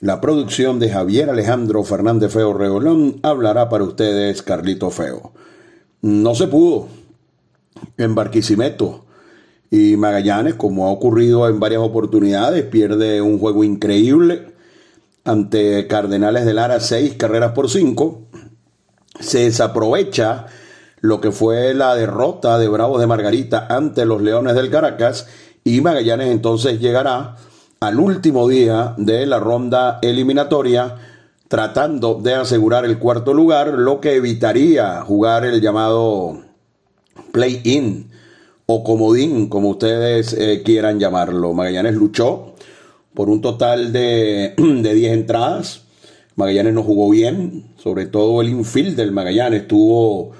la producción de Javier Alejandro Fernández Feo Reolón hablará para ustedes Carlito Feo. No se pudo. En Barquisimeto y Magallanes, como ha ocurrido en varias oportunidades, pierde un juego increíble ante Cardenales de Lara, seis carreras por cinco. Se desaprovecha lo que fue la derrota de Bravos de Margarita ante los Leones del Caracas y Magallanes entonces llegará al último día de la ronda eliminatoria, tratando de asegurar el cuarto lugar, lo que evitaría jugar el llamado play-in o comodín, como ustedes eh, quieran llamarlo. Magallanes luchó por un total de, de 10 entradas. Magallanes no jugó bien, sobre todo el infield del Magallanes tuvo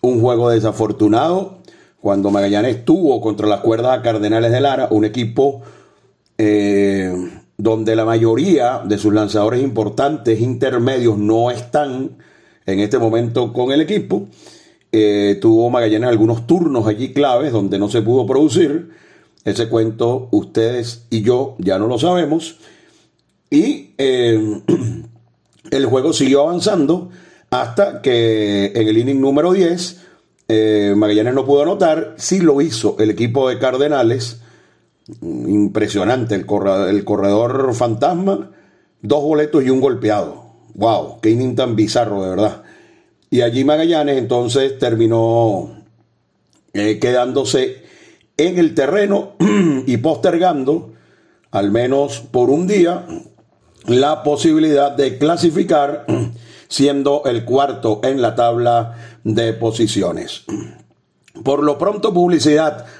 un juego desafortunado. Cuando Magallanes tuvo contra las cuerdas a Cardenales de Lara, un equipo eh, donde la mayoría de sus lanzadores importantes intermedios no están en este momento con el equipo. Eh, tuvo Magallanes algunos turnos allí claves donde no se pudo producir. Ese cuento ustedes y yo ya no lo sabemos. Y eh, el juego siguió avanzando hasta que en el inning número 10 Magallanes no pudo anotar. Sí lo hizo el equipo de Cardenales Impresionante el corredor, fantasma, dos boletos y un golpeado. ¡Wow! ¡Qué inning tan bizarro, de verdad! Y allí Magallanes entonces terminó eh, quedándose en el terreno y postergando, al menos por un día, la posibilidad de clasificar siendo el cuarto en la tabla de posiciones. Por lo pronto, publicidad.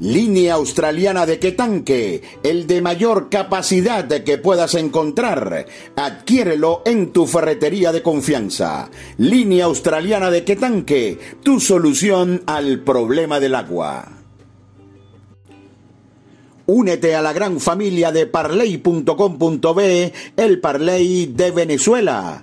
Línea australiana de Quetanque, el de mayor capacidad que puedas encontrar. Adquiérelo en tu ferretería de confianza. Línea australiana de Quetanque, tu solución al problema del agua. Únete a la gran familia de parley.com.be, el Parley de Venezuela.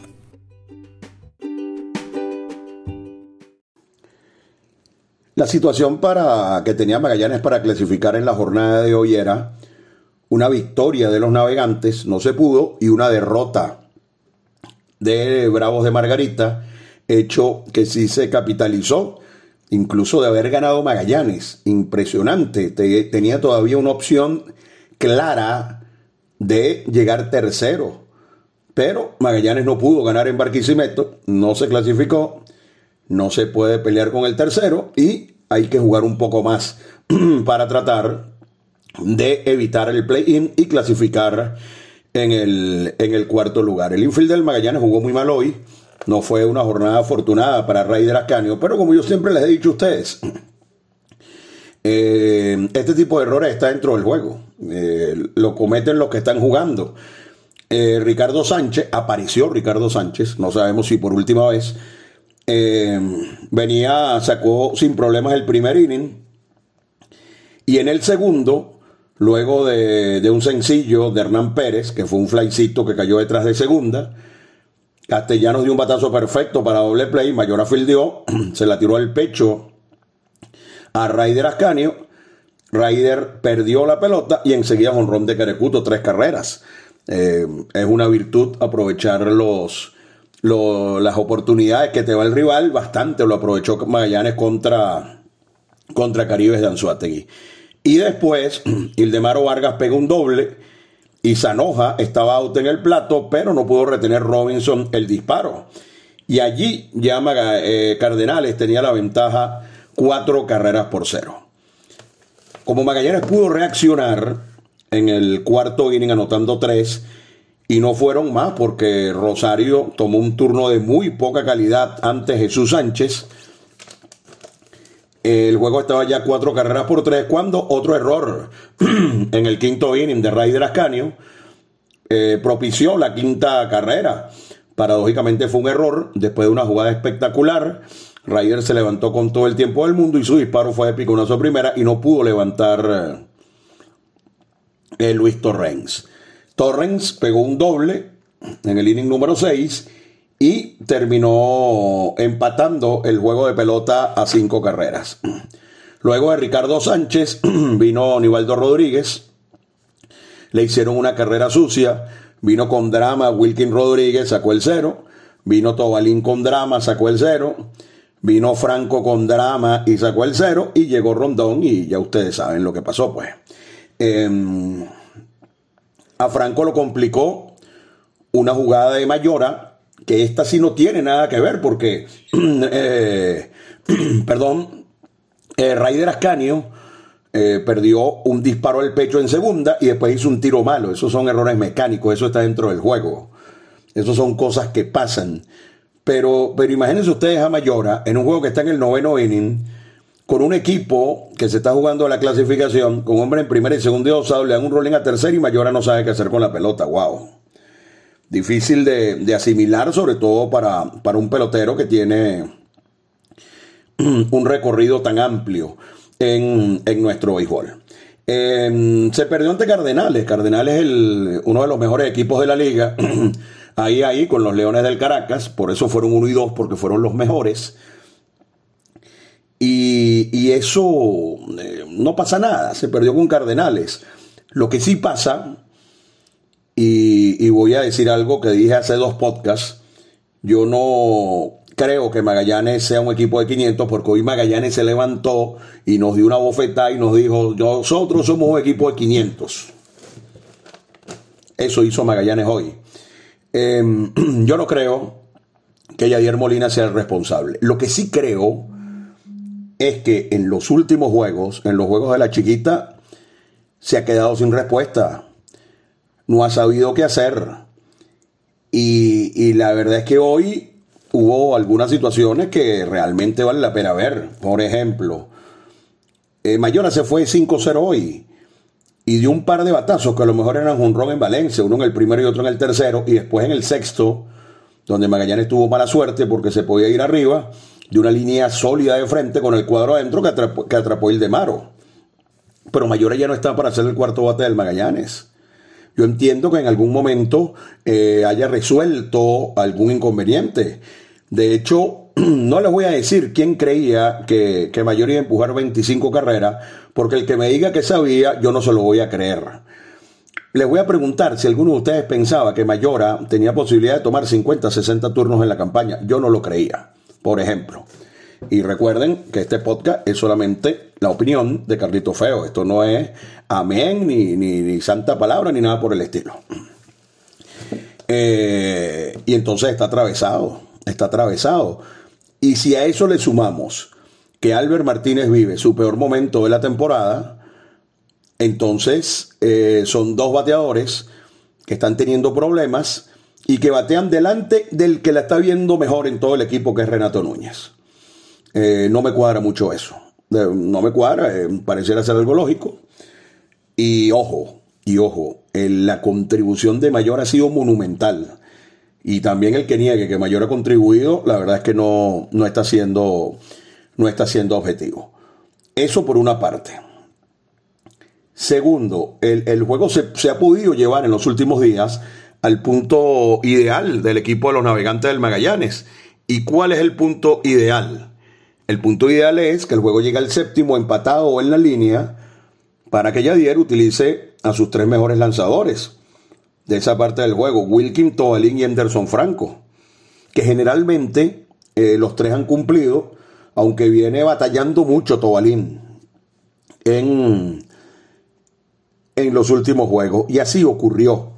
La situación para que tenía Magallanes para clasificar en la jornada de hoy era una victoria de los navegantes, no se pudo, y una derrota de Bravos de Margarita, hecho que sí se capitalizó, incluso de haber ganado Magallanes. Impresionante, tenía todavía una opción clara de llegar tercero. Pero Magallanes no pudo ganar en Barquisimeto, no se clasificó no se puede pelear con el tercero y hay que jugar un poco más para tratar de evitar el play-in y clasificar en el, en el cuarto lugar. El infield del Magallanes jugó muy mal hoy. No fue una jornada afortunada para Raider Ascanio, pero como yo siempre les he dicho a ustedes, eh, este tipo de errores está dentro del juego. Eh, lo cometen los que están jugando. Eh, Ricardo Sánchez, apareció Ricardo Sánchez, no sabemos si por última vez, venía, sacó sin problemas el primer inning. Y en el segundo, luego de, un sencillo de Hernán Pérez, que fue un flycito que cayó detrás de segunda, Castellanos dio un batazo perfecto para doble play, Mayora fildeó, se la tiró al pecho a Raider Ascanio. Raider perdió la pelota y enseguida Ron de Carecuto, tres carreras. Eh, es una virtud aprovechar los, las oportunidades que te va el rival. Bastante lo aprovechó Magallanes contra, contra Caribes de Anzuategui. Y después, Ildemaro Vargas pega un doble y Zanoja estaba out en el plato, pero no pudo retener Robinson el disparo. Y allí ya eh, Cardenales tenía la ventaja cuatro carreras por cero. Como Magallanes pudo reaccionar en el cuarto inning anotando tres, y no fueron más porque Rosario tomó un turno de muy poca calidad ante Jesús Sánchez. El juego estaba ya cuatro carreras por tres cuando otro error en el quinto inning de Raider Ascanio eh, propició la quinta carrera. Paradójicamente fue un error después de una jugada espectacular Ryder se levantó con todo el tiempo del mundo y su disparo fue de piconazo primera y no pudo levantar eh, Luis Torrens. Torrens pegó un doble en el inning número 6 y terminó empatando el juego de pelota a cinco carreras. Luego de Ricardo Sánchez vino Nivaldo Rodríguez, le hicieron una carrera sucia, vino con drama Wilkin Rodríguez, sacó el cero, vino Tobalín con drama, sacó el cero, Vino Franco con drama y sacó el cero. Y llegó Rondón y ya ustedes saben lo que pasó pues. Em, a Franco lo complicó una jugada de Mayora que esta sí no tiene nada que ver porque, eh, perdón, eh, Raider Ascanio eh, perdió un disparo al pecho en segunda y después hizo un tiro malo. Esos son errores mecánicos, eso está dentro del juego. Esos son cosas que pasan. Pero, pero imagínense ustedes a Mayora en un juego que está en el noveno inning, con un equipo que se está jugando la clasificación, con hombre en primera y segunda y osado, le dan un rolling a tercera y Mayora no sabe qué hacer con la pelota. ¡Wow! Difícil de, asimilar, sobre todo para, un pelotero que tiene un recorrido tan amplio en, nuestro béisbol. Em, se perdió ante Cardenales. Cardenales es uno de los mejores equipos de la liga. ahí, ahí, con los Leones del Caracas, por eso fueron uno y dos, porque fueron los mejores. Y, eso eh, no pasa nada, se perdió con Cardenales. Lo que sí pasa, y, voy a decir algo que dije hace dos podcasts, yo no creo que Magallanes sea un equipo de 500 porque hoy Magallanes se levantó y nos dio una bofetada y nos dijo, nosotros somos un equipo de 500. Eso hizo Magallanes hoy. Em, yo no creo que Yadier Molina sea el responsable. Lo que sí creo es que en los últimos juegos, en los juegos de la chiquita, se ha quedado sin respuesta. No ha sabido qué hacer. Y, la verdad es que hoy hubo algunas situaciones que realmente vale la pena ver. Por ejemplo, eh, Mayona se fue 5-0 hoy y dio un par de batazos que a lo mejor eran un en Valencia, uno en el primero y otro en el tercero, y después en el sexto, donde Magallanes tuvo mala suerte porque se podía ir arriba, de una línea sólida de frente con el cuadro adentro que atrapó, el de Maro. Pero Mayora ya no está para hacer el cuarto bate del Magallanes. Yo entiendo que en algún momento eh, haya resuelto algún inconveniente. De hecho, no les voy a decir quién creía que, que Mayor iba a empujar 25 carreras, porque el que me diga que sabía, yo no se lo voy a creer. Les voy a preguntar si alguno de ustedes pensaba que Mayora tenía posibilidad de tomar 50, 60 turnos en la campaña. Yo no lo creía, por ejemplo. Y recuerden que este podcast es solamente la opinión de Carlito Feo. Esto no es amén, ni, ni, santa palabra, ni nada por el estilo. Eh, y entonces está atravesado, está atravesado. Y si a eso le sumamos que Albert Martínez vive su peor momento de la temporada, entonces eh, son dos bateadores que están teniendo problemas y que batean delante del que la está viendo mejor en todo el equipo, que es Renato Núñez. Eh, no me cuadra mucho eso. No me cuadra, eh, pareciera ser algo lógico. Y ojo, y ojo, la contribución de Mayor ha sido monumental. Y también el que niegue que Mayor ha contribuido, la verdad es que no, no, está, siendo, no está siendo objetivo. Eso por una parte. Segundo, el, juego se, se, ha podido llevar en los últimos días al punto ideal del equipo de los navegantes del Magallanes. ¿Y cuál es el punto ideal? El punto ideal es que el juego llegue al séptimo empatado en la línea para que Yadier utilice a sus tres mejores lanzadores de esa parte del juego, Wilkin, Tobalín y Anderson Franco, que generalmente eh, los tres han cumplido, aunque viene batallando mucho Tobalín en, en los últimos juegos, y así ocurrió.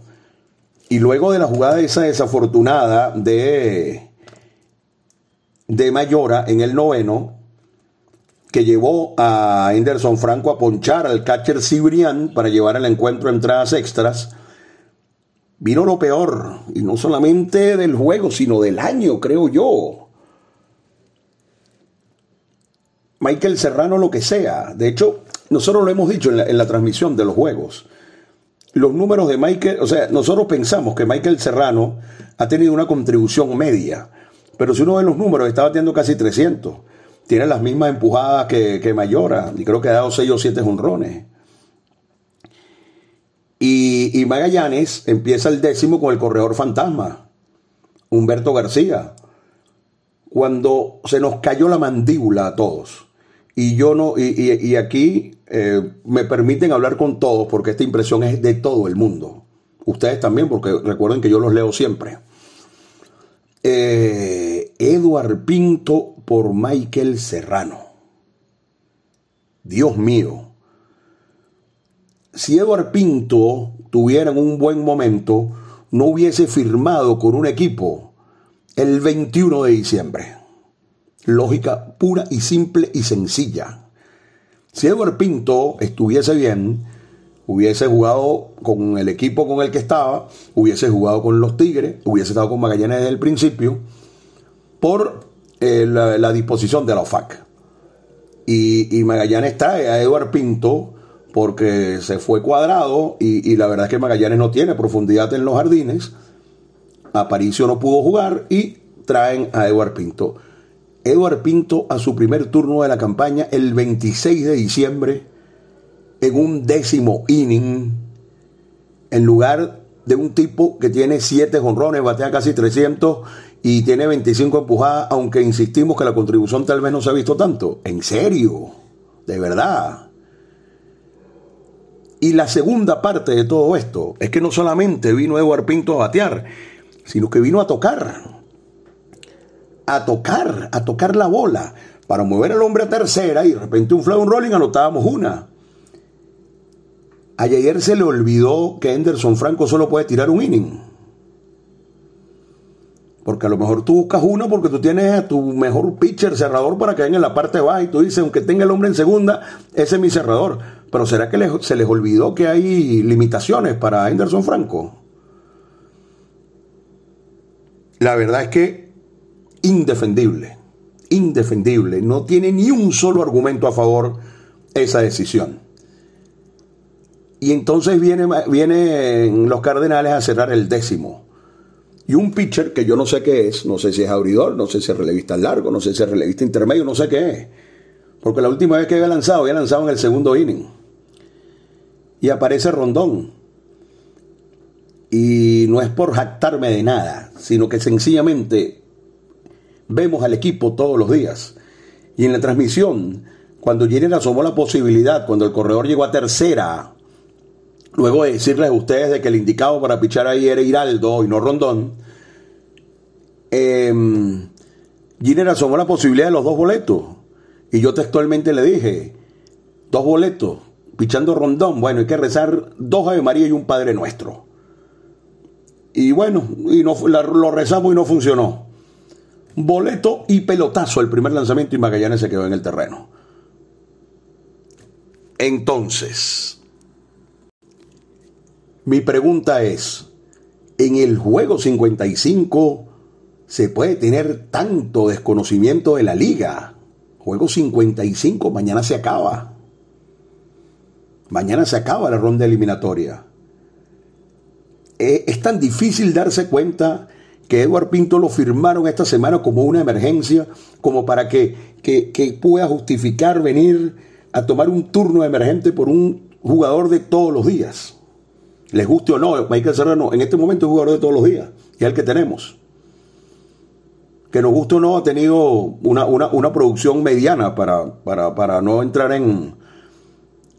Y luego de la jugada esa desafortunada de, de Mayora en el noveno, que llevó a Anderson Franco a ponchar al catcher Cibrián para llevar el encuentro a entradas extras, vino lo peor, y no solamente del juego, sino del año, creo yo. Michael Serrano, lo que sea. De hecho, nosotros lo hemos dicho en la, en la transmisión de los juegos los números de Michael, o sea, nosotros pensamos que Michael Serrano ha tenido una contribución media, pero si uno ve los números, está batiendo casi 300. Tiene las mismas empujadas que, que Mayora, y creo que ha dado 6 o 7 honrones. Y, y Magallanes empieza el décimo con el corredor fantasma, Humberto García, cuando se nos cayó la mandíbula a todos. Y yo no, y, aquí eh, me permiten hablar con todos porque esta impresión es de todo el mundo. Ustedes también, porque recuerden que yo los leo siempre. Eh, Eduard Pinto por Michael Serrano. Dios mío. Si Eduard Pinto tuviera un buen momento, no hubiese firmado con un equipo el 21 de diciembre. Lógica pura y simple y sencilla. Si Edward Pinto estuviese bien, hubiese jugado con el equipo con el que estaba, hubiese jugado con los Tigres, hubiese estado con Magallanes desde el principio, por eh, la, disposición de la OFAC. Y, Magallanes trae a Edward Pinto porque se fue cuadrado y, y, la verdad es que Magallanes no tiene profundidad en los jardines. Aparicio no pudo jugar y traen a Edward Pinto. Eduard Pinto a su primer turno de la campaña el 26 de diciembre en un décimo inning en lugar de un tipo que tiene 7 jonrones, batea casi 300 y tiene 25 empujadas, aunque insistimos que la contribución tal vez no se ha visto tanto. En serio, de verdad. Y la segunda parte de todo esto es que no solamente vino Eduard Pinto a batear, sino que vino a tocar a tocar, a tocar la bola, para mover al hombre a tercera y de repente un un rolling anotábamos una. ayer se le olvidó que Henderson Franco solo puede tirar un inning. Porque a lo mejor tú buscas uno porque tú tienes a tu mejor pitcher cerrador para que venga en la parte baja y tú dices, aunque tenga el hombre en segunda, ese es mi cerrador. Pero ¿será que se les olvidó que hay limitaciones para Henderson Franco? La verdad es que indefendible, indefendible. No tiene ni un solo argumento a favor esa decisión. Y entonces viene, vienen los Cardenales a cerrar el décimo. Y un pitcher que yo no sé qué es, no sé si es abridor, no sé si es relevista largo, no sé si es relevista intermedio, no sé qué es. Porque la última vez que había lanzado, había lanzado en el segundo inning. Y aparece Rondón. Y no es por jactarme de nada, sino que sencillamente vemos al equipo todos los días. Y en la transmisión, cuando Jenner asomó la posibilidad, cuando el corredor llegó a tercera, luego de decirles a ustedes de que el indicado para pichar ahí era Hiraldo y no Rondón, eh, asomó la posibilidad de los dos boletos. Y yo textualmente le dije, dos boletos, pichando Rondón, bueno, hay que rezar dos Ave María y un Padre Nuestro. Y bueno, y no, lo rezamos y no funcionó. Boleto y pelotazo el primer lanzamiento y Magallanes se quedó en el terreno. Entonces, mi pregunta es, ¿en el juego 55 se puede tener tanto desconocimiento de la liga? Juego 55, mañana se acaba. Mañana se acaba la ronda eliminatoria. Eh, es tan difícil darse cuenta que Eduard Pinto lo firmaron esta semana como una emergencia, como para que, que, pueda justificar venir a tomar un turno emergente por un jugador de todos los días. Les guste o no, Michael Serrano en este momento es jugador de todos los días, es el que tenemos. Que nos guste o no, ha tenido una, producción mediana para, para, no entrar en,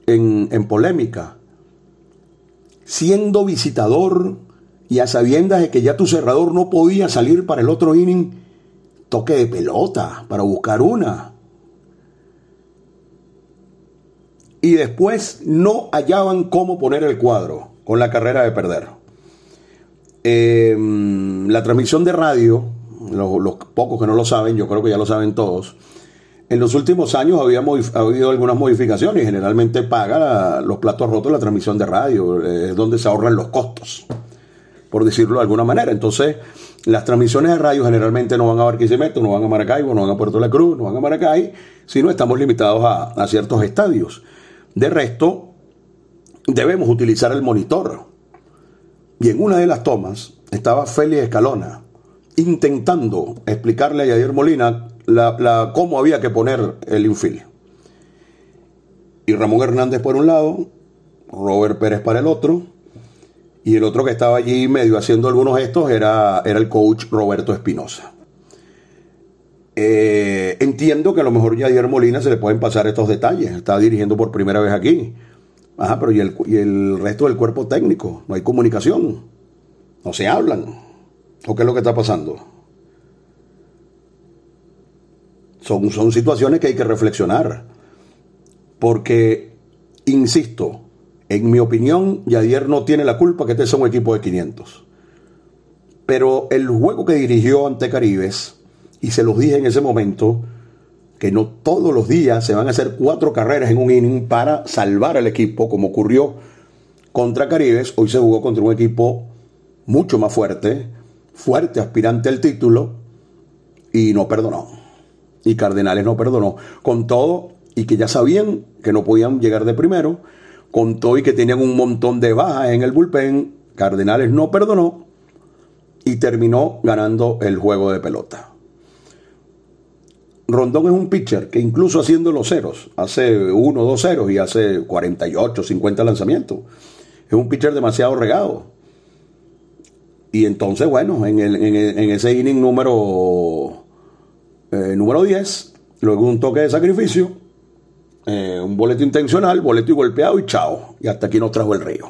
en, en polémica. Siendo visitador, y a sabiendas de que ya tu cerrador no podía salir para el otro inning, toque de pelota para buscar una. Y después no hallaban cómo poner el cuadro con la carrera de perder. Em, la transmisión de radio, los, pocos que no lo saben, yo creo que ya lo saben todos, en los últimos años había habido algunas modificaciones. Generalmente paga los platos rotos la transmisión de radio, es donde se ahorran los costos por decirlo de alguna manera. Entonces, las transmisiones de radio generalmente no van a Barquisimeto, no van a Maracaibo, no van a Puerto La Cruz, no van a Maracay, sino estamos limitados a, ciertos estadios. De resto, debemos utilizar el monitor. Y en una de las tomas estaba Félix Escalona intentando explicarle a Yadier Molina la, cómo había que poner el infield. Y Ramón Hernández por un lado, Robert Pérez para el otro, y el otro que estaba allí medio haciendo algunos gestos era, era el coach Roberto Espinosa. Eh, entiendo que a lo mejor ya ayer Molina se le pueden pasar estos detalles. Está dirigiendo por primera vez aquí. Ajá, pero ¿y el, y el resto del cuerpo técnico? No hay comunicación. No se hablan. ¿O qué es lo que está pasando? Son, son situaciones que hay que reflexionar. Porque, insisto, en mi opinión, Yadier no tiene la culpa que este sea un equipo de 500. Pero el juego que dirigió ante Caribes, y se los dije en ese momento, que no todos los días se van a hacer cuatro carreras en un inning para salvar al equipo, como ocurrió contra Caribes. Hoy se jugó contra un equipo mucho más fuerte, fuerte aspirante al título, y no perdonó. Y Cardenales no perdonó. Con todo, y que ya sabían que no podían llegar de primero, contó y que tenían un montón de bajas en el bullpen, Cardenales no perdonó y terminó ganando el juego de pelota. Rondón es un pitcher que incluso haciendo los ceros, hace 1, 2 ceros y hace 48, 50 lanzamientos. Es un pitcher demasiado regado. Y entonces, bueno, en, ese inning número, eh, número 10, luego un toque de sacrificio, eh, un boleto intencional, boleto y golpeado y chao. Y hasta aquí nos trajo el río.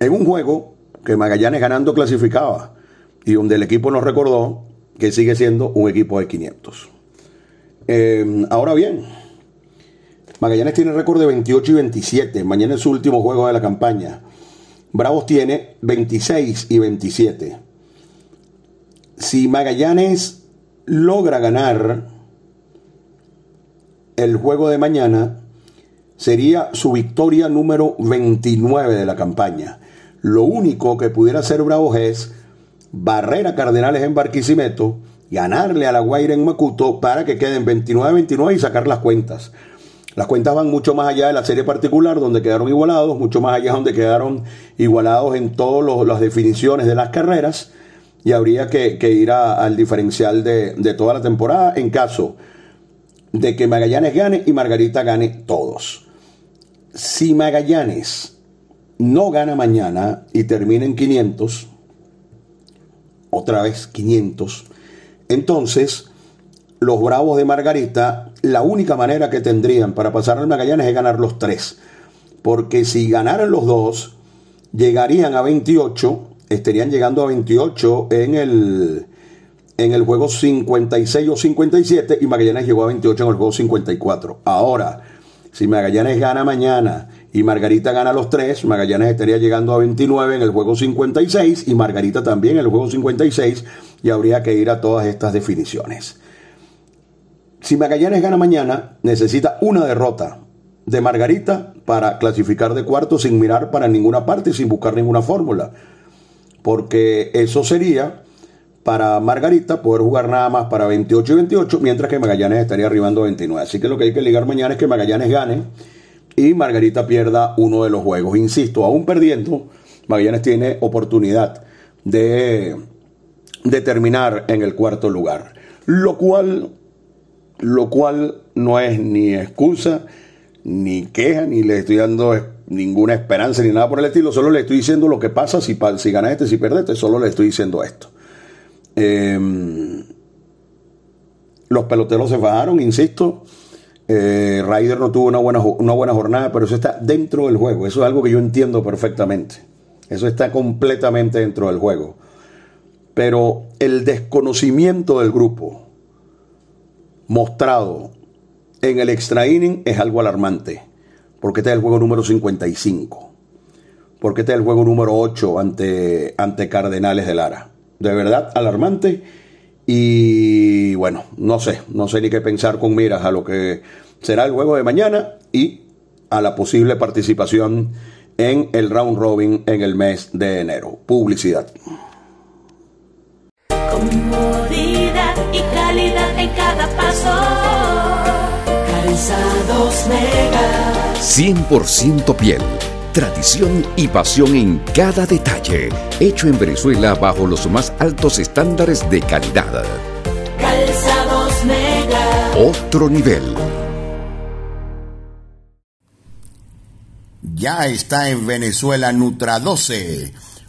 En un juego que Magallanes ganando clasificaba y donde el equipo nos recordó que sigue siendo un equipo de 500. Eh, ahora bien, Magallanes tiene récord de 28 y 27. Mañana es su último juego de la campaña. Bravos tiene 26 y 27. Si Magallanes logra ganar el juego de mañana sería su victoria número 29 de la campaña. Lo único que pudiera hacer Bravos es barrer a Cardenales en Barquisimeto, ganarle a la Guaira en Macuto para que queden 29-29 y sacar las cuentas. Las cuentas van mucho más allá de la serie particular, donde quedaron igualados, mucho más allá donde quedaron igualados en todas las definiciones de las carreras, y habría que, ir al diferencial de, de toda la temporada en caso de que Magallanes gane y Margarita gane todos. Si Magallanes no gana mañana y termina en 500, otra vez 500, entonces los Bravos de Margarita, la única manera que tendrían para pasar al Magallanes es ganar los tres. Porque si ganaran los dos, llegarían a 28, estarían llegando a 28 en el, en el juego 56 o 57 y Magallanes llegó a 28 en el juego 54. Ahora, si Magallanes gana mañana y Margarita gana los tres, Magallanes estaría llegando a 29 en el juego 56 y Margarita también en el juego 56 y habría que ir a todas estas definiciones. Si Magallanes gana mañana, necesita una derrota de Margarita para clasificar de cuarto sin mirar para ninguna parte sin buscar ninguna fórmula. Porque eso sería para Margarita poder jugar nada más para 28 y 28, mientras que Magallanes estaría arribando 29. Así que lo que hay que ligar mañana es que Magallanes gane y Margarita pierda uno de los juegos. Insisto, aún perdiendo, Magallanes tiene oportunidad de, de terminar en el cuarto lugar. Lo cual, lo cual no es ni excusa, ni queja, ni le estoy dando ninguna esperanza, ni nada por el estilo. Solo le estoy diciendo lo que pasa si, si gana este, si pierde este. Solo le estoy diciendo esto. Em, los peloteros se bajaron, insisto. Eh, Ryder no tuvo una buena, una buena jornada, pero eso está dentro del juego. Eso es algo que yo entiendo perfectamente. Eso está completamente dentro del juego. Pero el desconocimiento del grupo mostrado en el extra inning es algo alarmante. Porque este es el juego número 55. Porque este es el juego número 8 ante, ante Cardenales de Lara. De verdad, alarmante. Y bueno, no sé, no sé ni qué pensar con miras a lo que será el juego de mañana y a la posible participación en el round robin en el mes de enero. Publicidad. Comodidad y calidad en cada paso. Calzados Mega. 100% piel. Tradición y pasión en cada detalle. Hecho en Venezuela bajo los más altos estándares de calidad. Calzados Mega. Otro nivel. Ya está en Venezuela Nutra 12,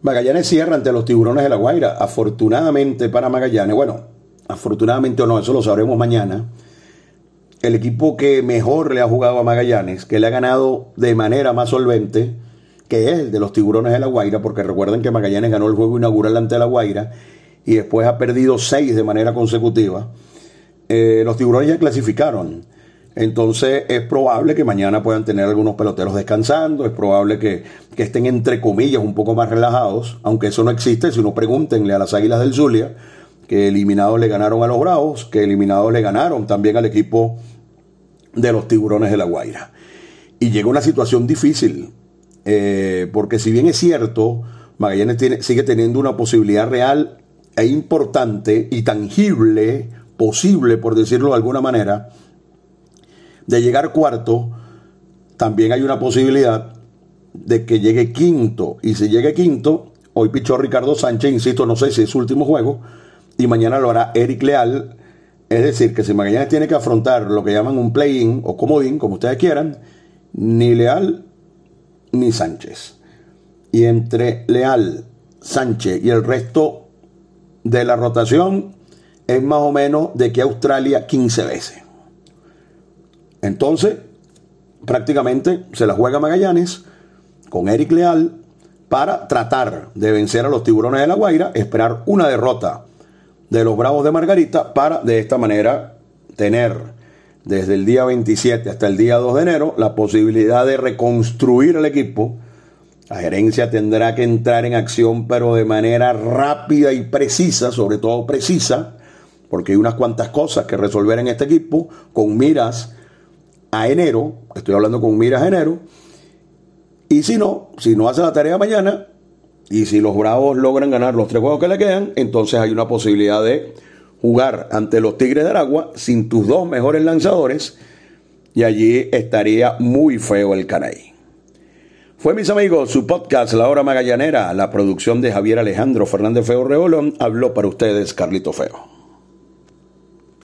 Magallanes cierra ante los tiburones de la Guaira. Afortunadamente para Magallanes, bueno, afortunadamente o no, eso lo sabremos mañana. El equipo que mejor le ha jugado a Magallanes, que le ha ganado de manera más solvente, que es el de los tiburones de la Guaira, porque recuerden que Magallanes ganó el juego inaugural ante la Guaira y después ha perdido seis de manera consecutiva. Eh, los tiburones ya clasificaron. Entonces es probable que mañana puedan tener algunos peloteros descansando, es probable que, estén entre comillas un poco más relajados, aunque eso no existe, si no pregúntenle a las Águilas del Zulia, que eliminados le ganaron a los Bravos, que eliminados le ganaron también al equipo de los Tiburones de la Guaira. Y llega una situación difícil, eh, porque si bien es cierto, Magallanes sigue teniendo una posibilidad real e importante y tangible, posible por decirlo de alguna manera, de llegar cuarto, también hay una posibilidad de que llegue quinto. Y si llegue quinto, hoy pichó Ricardo Sánchez, insisto, no sé si es su último juego, y mañana lo hará Eric Leal. Es decir, que si mañana tiene que afrontar lo que llaman un play-in o comodín, como ustedes quieran, ni Leal ni Sánchez. Y entre Leal, Sánchez y el resto de la rotación es más o menos de que Australia 15 veces. Entonces, prácticamente se la juega Magallanes con Eric Leal para tratar de vencer a los tiburones de la Guaira, esperar una derrota de los Bravos de Margarita para de esta manera tener desde el día 27 hasta el día 2 de enero la posibilidad de reconstruir el equipo. La gerencia tendrá que entrar en acción pero de manera rápida y precisa, sobre todo precisa, porque hay unas cuantas cosas que resolver en este equipo con miras a enero, estoy hablando con miras a enero, y si no, si no hace la tarea mañana, y si los Bravos logran ganar los tres juegos que le quedan, entonces hay una posibilidad de jugar ante los Tigres de Aragua sin tus dos mejores lanzadores, y allí estaría muy feo el canay. Fue, mis amigos, su podcast La Hora Magallanera, la producción de Javier Alejandro Fernández Feo Reolón, habló para ustedes Carlito Feo.